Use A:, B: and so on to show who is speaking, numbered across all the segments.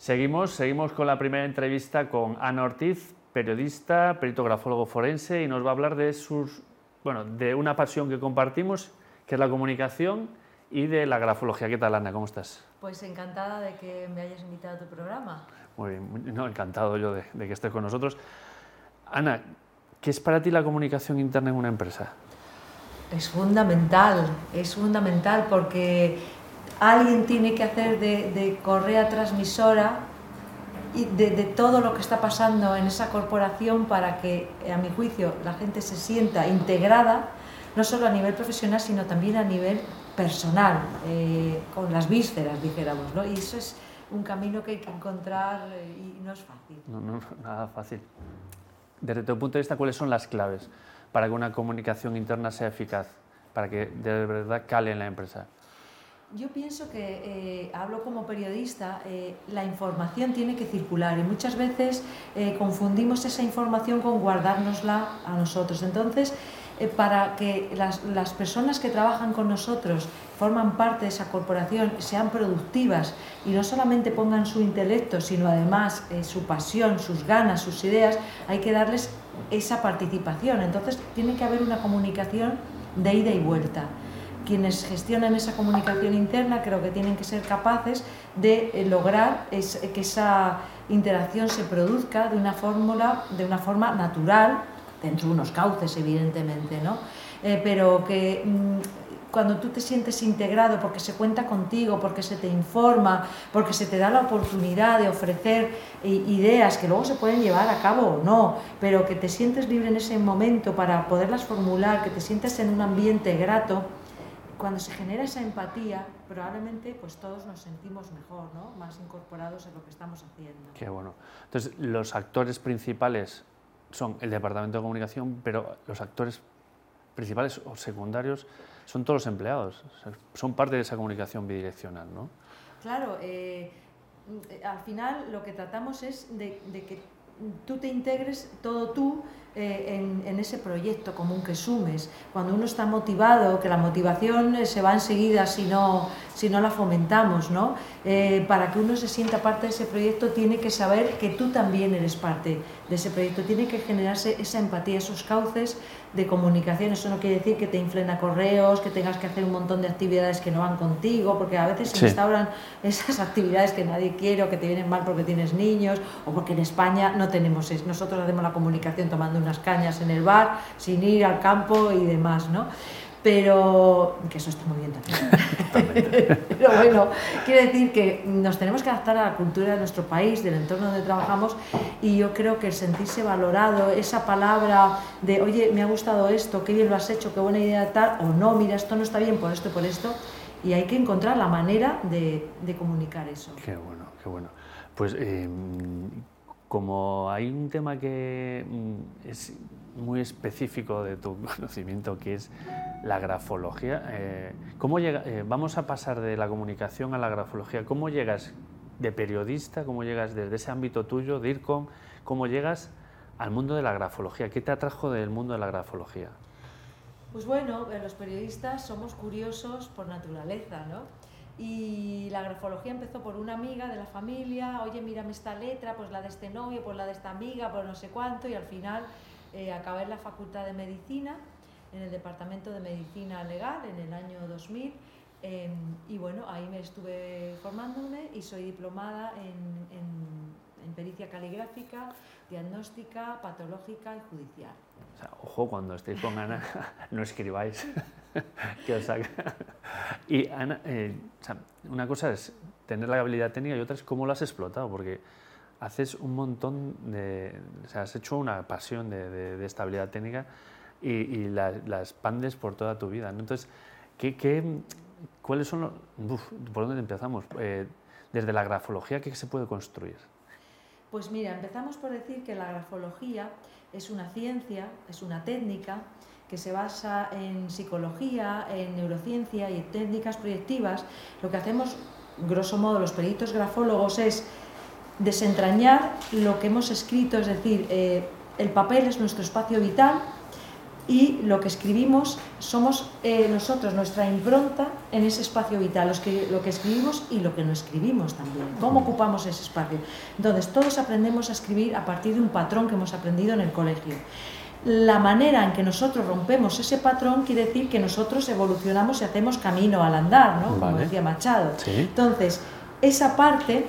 A: Seguimos, seguimos con la primera entrevista con Ana Ortiz, periodista, perito grafólogo forense, y nos va a hablar de, sus, bueno, de una pasión que compartimos, que es la comunicación, y de la grafología. ¿Qué tal, Ana? ¿Cómo estás?
B: Pues encantada de que me hayas invitado a tu programa.
A: Muy bien, no, encantado yo de, de que estés con nosotros. Ana, ¿qué es para ti la comunicación interna en una empresa?
B: Es fundamental, es fundamental porque alguien tiene que hacer de, correa transmisora y de, todo lo que está pasando en esa corporación para que, a mi juicio, la gente se sienta integrada, no solo a nivel profesional, sino también a nivel personal, eh, con las vísceras, dijéramos. ¿no? Y eso es un camino que hay que encontrar eh, y no es fácil.
A: No, no, nada fácil. Desde tu punto de vista, ¿cuáles son las claves para que una comunicación interna sea eficaz, para que de verdad cale en la empresa?
B: Yo pienso que, eh, hablo como periodista, eh, la información tiene que circular y muchas veces eh, confundimos esa información con guardárnosla a nosotros. Entonces, para que las, las, personas que trabajan con nosotros, forman parte de esa corporación, sean productivas y no solamente pongan su intelecto, sino además su pasión, sus ganas, sus ideas, hay que darles esa participación. Entonces, tiene que haber una comunicación de ida y vuelta quienes gestionan esa comunicación interna creo que tienen que ser capaces de eh, lograr que esa interacción se produzca de una, fórmula, de una forma natural, dentro de unos cauces evidentemente, ¿no? Eh, pero que mm, cuando tú te sientes integrado porque se cuenta contigo, porque se te informa, porque se te da la oportunidad de ofrecer eh, ideas que luego se pueden llevar a cabo o no, pero que te sientes libre en ese momento para poderlas formular, que te sientes en un ambiente grato, cuando se genera esa empatía, probablemente pues todos nos sentimos mejor, ¿no? más incorporados en lo que estamos haciendo.
A: Qué bueno. Entonces, los actores principales son el departamento de comunicación, pero los actores principales o secundarios son todos los empleados, son parte de esa comunicación bidireccional, ¿no?
B: Claro, eh, al final lo que tratamos es de, de que tú te integres todo tú eh, en, ese proyecto común que sumes. Cuando uno está motivado, que la motivación eh, se va enseguida si no, si no la fomentamos, ¿no? Eh, para que uno se sienta parte de ese proyecto tiene que saber que tú también eres parte de ese proyecto, tiene que generarse esa empatía, esos cauces de comunicación. Eso no quiere decir que te inflen a correos, que tengas que hacer un montón de actividades que no van contigo, porque a veces se instauran esas actividades que nadie quiere o que te vienen mal porque tienes niños o porque en España no tenemos eso. Nosotros hacemos la comunicación tomando unas cañas en el bar, sin ir al campo y demás, ¿no? Pero, que eso está muy bien también. Pero bueno, quiere decir que nos tenemos que adaptar a la cultura de nuestro país, del entorno donde trabajamos, y yo creo que el sentirse valorado, esa palabra de, oye, me ha gustado esto, qué bien lo has hecho, qué buena idea tal, o no, mira, esto no está bien por esto por esto, y hay que encontrar la manera de, de comunicar eso.
A: Qué bueno, qué bueno. Pues eh, como hay un tema que mm, es muy específico de tu conocimiento, que es la grafología, eh, ¿cómo llega, eh, vamos a pasar de la comunicación a la grafología. ¿Cómo llegas de periodista, cómo llegas desde ese ámbito tuyo, de IRCOM, cómo llegas al mundo de la grafología? ¿Qué te atrajo del mundo de la grafología?
B: Pues bueno, los periodistas somos curiosos por naturaleza, ¿no? Y la grafología empezó por una amiga de la familia, oye, mírame esta letra, pues la de este novio, pues la de esta amiga, pues no sé cuánto, y al final eh, acabé en la Facultad de Medicina, en el Departamento de Medicina Legal, en el año 2000, em, y bueno, ahí me estuve formándome y soy diplomada en, en, en pericia caligráfica, diagnóstica, patológica y judicial.
A: O sea, ojo, cuando estéis con Ana, no escribáis. que os saca. Y Ana, eh, una cosa es tener la habilidad técnica y otra es cómo lo has explotado, porque haces un montón de... O sea, has hecho una pasión de, de, esta habilidad técnica y, la, expandes por toda tu vida. Entonces, ¿qué, qué, cuáles son los... ¿Por dónde empezamos? Eh, desde la grafología, ¿qué se puede construir?
B: Pues mira, empezamos por decir que la grafología es una ciencia, es una técnica que se basa en psicología, en neurociencia y en técnicas proyectivas, lo que hacemos, grosso modo, los peritos grafólogos es desentrañar lo que hemos escrito, es decir, eh, el papel es nuestro espacio vital y lo que escribimos somos eh, nosotros, nuestra impronta en ese espacio vital, los que, lo que escribimos y lo que no escribimos también, cómo ocupamos ese espacio. Entonces, todos aprendemos a escribir a partir de un patrón que hemos aprendido en el colegio. La manera en que nosotros rompemos ese patrón quiere decir que nosotros evolucionamos y hacemos camino al andar, ¿no? como decía Machado. Entonces, esa parte eh,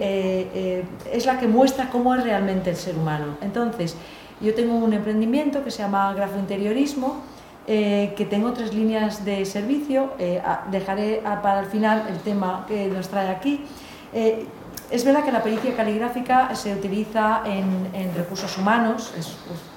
B: eh, es la que muestra cómo es realmente el ser humano. Entonces, yo tengo un emprendimiento que se llama Grafointeriorismo, eh, que tengo tres líneas de servicio. Eh, dejaré para el final el tema que nos trae aquí. Eh, es verdad que la pericia caligráfica se utiliza en, recursos humanos,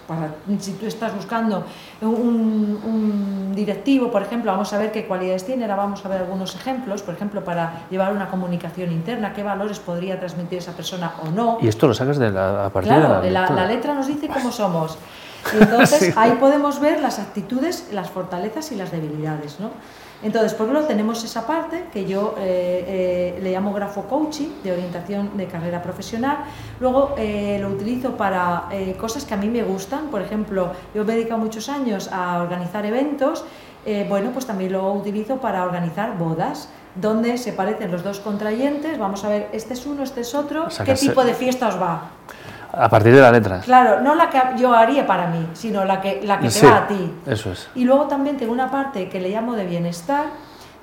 B: para, si tú estás buscando un, directivo, por ejemplo, vamos a ver qué cualidades tiene, ahora vamos a ver algunos ejemplos, por ejemplo, para llevar una comunicación interna, qué valores podría transmitir esa persona o no.
A: Y esto lo sacas de la, a partir
B: de
A: la
B: letra. La, letra nos dice cómo somos. Y entonces ahí podemos ver las actitudes, las fortalezas y las debilidades. ¿no? Entonces, por un lado tenemos esa parte que yo eh, eh, le llamo grafo coaching, de orientación de carrera profesional. Luego eh, lo utilizo para cosas que a mí me gustan. Por ejemplo, yo me he dedicado muchos años a organizar eventos. bueno, pues también lo utilizo para organizar bodas donde se parecen los dos contrayentes, vamos a ver, este es uno, este es otro, ¿qué tipo de fiesta os va?
A: A partir de la letra.
B: Claro, no la que yo haría para mí, sino la que, la que te va a ti.
A: Eso es.
B: Y luego también tengo una parte que le llamo de bienestar,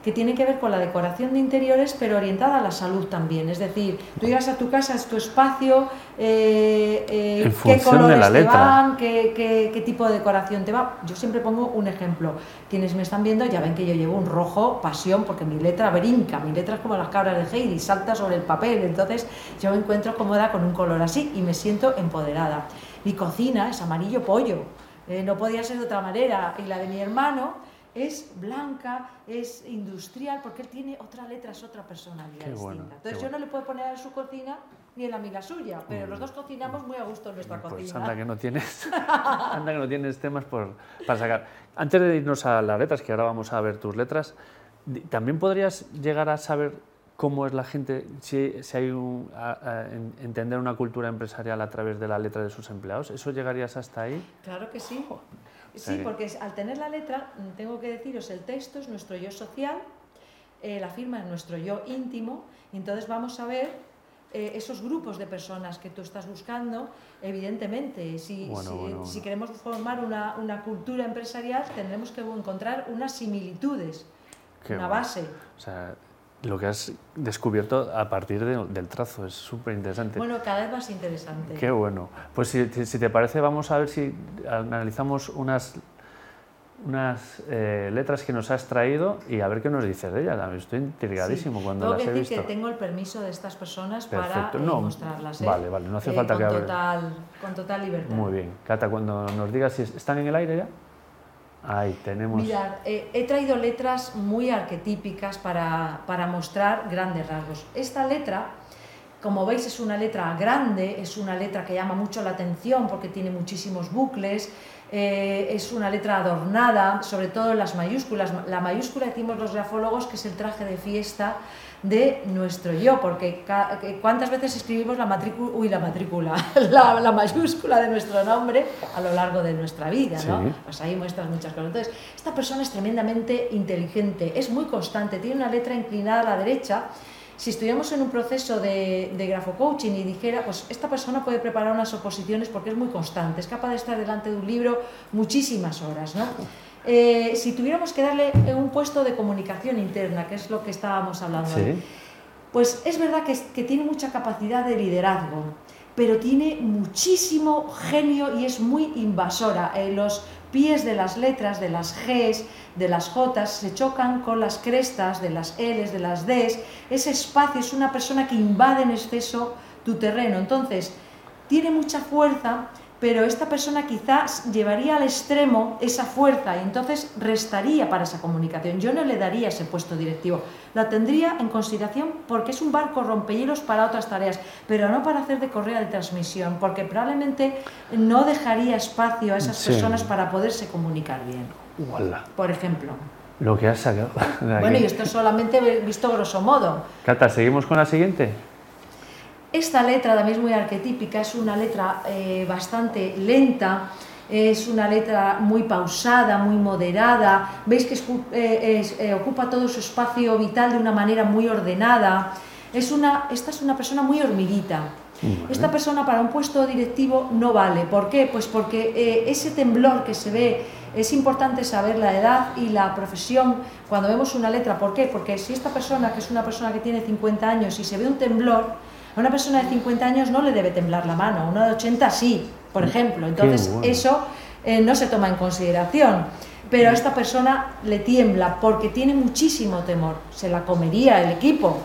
B: que tiene que ver con la decoración de interiores, pero orientada a la salud también. Es decir, tú llegas a tu casa, es tu espacio, eh, eh, qué colores te van, qué, qué, tipo de decoración te va. Yo siempre pongo un ejemplo. Quienes me están viendo ya ven que yo llevo un rojo pasión, porque mi letra brinca, mi letra es como las cabras de Heidi, salta sobre el papel. Entonces yo me encuentro cómoda con un color así y me siento empoderada. Mi cocina es amarillo pollo, eh, no podía ser de otra manera. Y la de mi hermano es blanca, es industrial, porque él tiene otra letra, es otra personalidad distinta. Entonces yo no le puedo poner en su cocina ni en la mía suya, pero los dos cocinamos muy a gusto en nuestra
A: pues
B: cocina.
A: Anda que no tienes, anda que no tienes temas por, para sacar. Antes de irnos a las letras, que ahora vamos a ver tus letras, también podrías llegar a saber cómo es la gente, si, si hay un, entender una cultura empresarial a través de la letra de sus empleados. ¿Eso llegarías hasta ahí?
B: Claro que sí. Sí, porque al tener la letra, mm, tengo que deciros, el texto es nuestro yo social, eh, la firma es nuestro yo íntimo, y entonces vamos a ver eh, esos grupos de personas que tú estás buscando, evidentemente, si, si, queremos formar una, una, cultura empresarial, tendremos que encontrar unas similitudes, una base.
A: O sea, lo que has descubierto a partir del trazo. Es súper interesante.
B: Bueno, cada vez más interesante.
A: Qué bueno. Pues si, si te parece, vamos a ver si analizamos unas, unas eh, letras que nos has traído y a ver qué nos dices de ellas. Estoy intrigadísimo cuando
B: tengo
A: las
B: que
A: he
B: decir que tengo el permiso de estas personas para eh, mostrarlas. ¿eh?
A: Vale, vale, no hace falta
B: que
A: total,
B: Con total libertad.
A: Muy bien. Cata, cuando nos digas si están en el aire ya.
B: Mirad, eh, he traído letras muy arquetípicas para, para, mostrar grandes rasgos. Esta letra, como veis, es una letra grande, es una letra que llama mucho la atención porque tiene muchísimos bucles, eh, es una letra adornada, sobre todo en las mayúsculas. La mayúscula, decimos los grafólogos, que es el traje de fiesta de nuestro yo, porque cuántas veces escribimos la matrícula, uy, la matrícula, la, mayúscula de nuestro nombre a lo largo de nuestra vida, ¿no? Pues ahí muestras muchas cosas. Entonces, esta persona es tremendamente inteligente, es muy constante, tiene una letra inclinada a la derecha. Si estuviéramos en un proceso de, de grafocoaching y dijera, pues esta persona puede preparar unas oposiciones porque es muy constante, es capaz de estar delante de un libro muchísimas horas, ¿no? Eh, si tuviéramos que darle un puesto de comunicación interna, que es lo que estábamos hablando, pues es verdad que, tiene mucha capacidad de liderazgo, pero tiene muchísimo genio y es muy invasora. Eh, los pies de las letras, de las Gs, de las J, se chocan con las crestas de las Ls, de las Ds. Ese espacio es una persona que invade en exceso tu terreno. Entonces, tiene mucha fuerza, pero esta persona quizás llevaría al extremo esa fuerza y entonces restaría para esa comunicación. Yo no le daría ese puesto directivo, la tendría en consideración porque es un barco rompehielos para otras tareas, pero no para hacer de correa de transmisión, porque probablemente no dejaría espacio a esas personas para poderse comunicar bien. Por ejemplo.
A: Lo que has sacado.
B: Bueno, y esto solamente visto grosso modo.
A: Cata, ¿seguimos con la siguiente?
B: Esta letra también es muy arquetípica, es una letra eh, bastante lenta es una letra muy pausada, muy moderada, veis que eh, eh, ocupa todo su espacio vital de una manera muy ordenada. Es una, esta es una persona muy hormiguita. Esta persona para un puesto directivo no vale. ¿Por qué? Pues porque eh, ese temblor que se ve, es importante saber la edad y la profesión cuando vemos una letra. ¿Por qué? Porque si esta persona, que es una persona que tiene 50 años y se ve un temblor, a una persona de 50 años no le debe temblar la mano, a una de 80 sí, por ejemplo. Entonces eso eh, no se toma en consideración pero a esta persona le tiembla porque tiene muchísimo temor. Se la comería el equipo.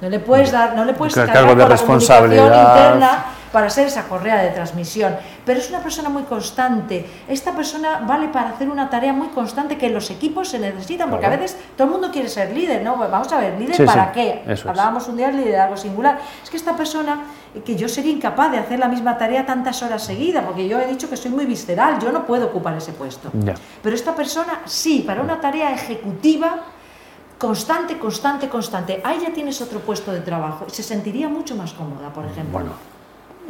B: No le puedes dar, no le puedes
A: cargar de responsabilidad
B: interna para ser esa correa de transmisión. Pero es una persona muy constante. Esta persona vale para hacer una tarea muy constante que los equipos se necesitan, porque a veces todo el mundo quiere ser líder, ¿no? Pues vamos a ver, ¿líder para qué? Hablábamos un día de liderazgo singular. Es que esta persona, que yo sería incapaz de hacer la misma tarea tantas horas seguidas, porque yo he dicho que soy muy visceral, yo no puedo ocupar ese puesto. Pero esta persona sí, para una tarea ejecutiva, constante, constante, constante. Ahí ya tienes otro puesto de trabajo. Se sentiría mucho más cómoda, por ejemplo.
A: Bueno.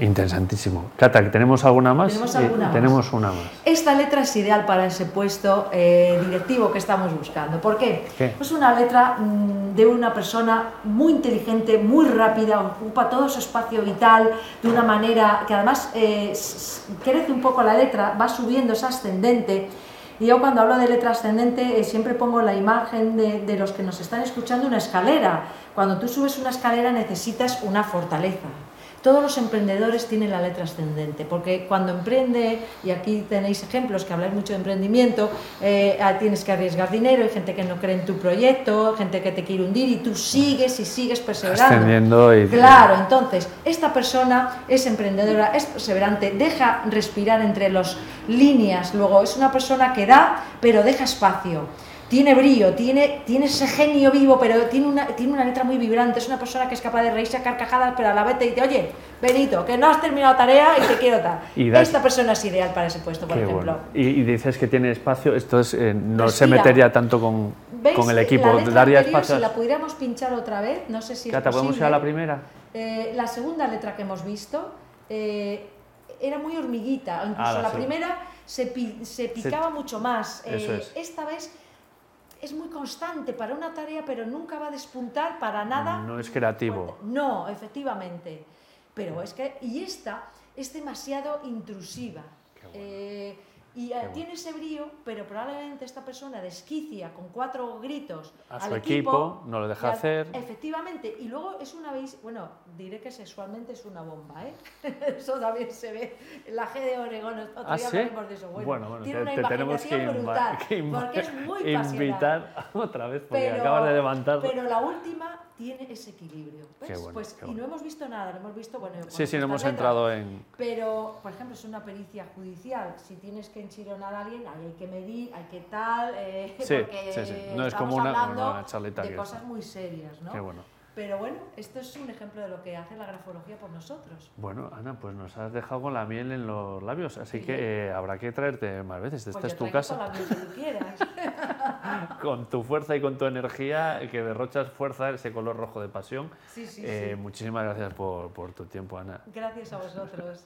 A: Interesantísimo. Cata, ¿tenemos alguna más?
B: Tenemos, alguna
A: más? tenemos una más.
B: Esta letra es ideal para ese puesto eh, directivo que estamos buscando. ¿Por qué? Es una letra mm, de una persona muy inteligente, muy rápida, ocupa todo su espacio vital de una manera que además eh, crece un poco la letra, va subiendo, es ascendente. Y yo cuando hablo de letra ascendente eh, siempre pongo la imagen de, de los que nos están escuchando una escalera. Cuando tú subes una escalera necesitas una fortaleza todos los emprendedores tienen la letra ascendente, porque cuando emprende, y aquí tenéis ejemplos que habláis mucho de emprendimiento, eh, ah, tienes que arriesgar dinero, hay gente que no cree en tu proyecto, gente que te quiere hundir y tú sigues y sigues perseverando.
A: Y...
B: Claro, entonces, esta persona es emprendedora, es perseverante, deja respirar entre las líneas, luego es una persona que da, pero deja espacio tiene brillo, tiene, tiene ese genio vivo, pero tiene una, tiene una letra muy vibrante, es una persona que es capaz de reírse a carcajadas, pero a la vez te dice, oye, Benito, que no has terminado la tarea y te quiero tal. Esta persona es ideal para ese puesto, por ejemplo.
A: Y, dices que tiene espacio, esto es, eh, no se metería tanto con, con el equipo,
B: la daría espacio. Si la pudiéramos pinchar otra vez, no sé si
A: Cata, ¿podemos ir a la primera?
B: Eh, la segunda letra que hemos visto eh, era muy hormiguita, incluso ah, la, primera se, se picaba mucho más. Esta vez es muy constante para una tarea, pero nunca va a despuntar para nada.
A: No es creativo.
B: No, efectivamente. Pero es que, y esta es demasiado intrusiva. Eh, y eh, tiene ese brío, pero probablemente esta persona desquicia con cuatro gritos
A: a su equipo, no lo deja hacer.
B: Efectivamente, y luego es una bueno, diré que sexualmente es una bomba, ¿eh? Eso también se ve en la G de Oregón, otro
A: ¿Ah,
B: día
A: sí?
B: de eso.
A: Bueno, bueno, tiene te, una te tenemos que, brutal,
B: porque es muy
A: invitar otra vez, porque acabas de levantar.
B: Pero la última tiene ese equilibrio. pues, y no hemos visto nada, no hemos visto, bueno,
A: sí, sí, no hemos entrado en...
B: Pero, por ejemplo, es una pericia judicial, si tienes que enchironar a alguien, ahí hay que medir, hay que tal, eh,
A: sí, porque sí, sí. no es como una, una
B: de cosas muy serias, ¿no?
A: Qué bueno.
B: Pero bueno, esto es un ejemplo de lo que hace la grafología por nosotros.
A: Bueno, Ana, pues nos has dejado con la miel en los labios, así que eh, habrá que traerte más veces. Esta
B: pues
A: es tu casa.
B: Con la miel que tú quieras.
A: con tu fuerza y con tu energía, que derrochas fuerza, ese color rojo de pasión.
B: Sí, sí,
A: eh, Muchísimas gracias por, por tu tiempo, Ana.
B: Gracias a vosotros.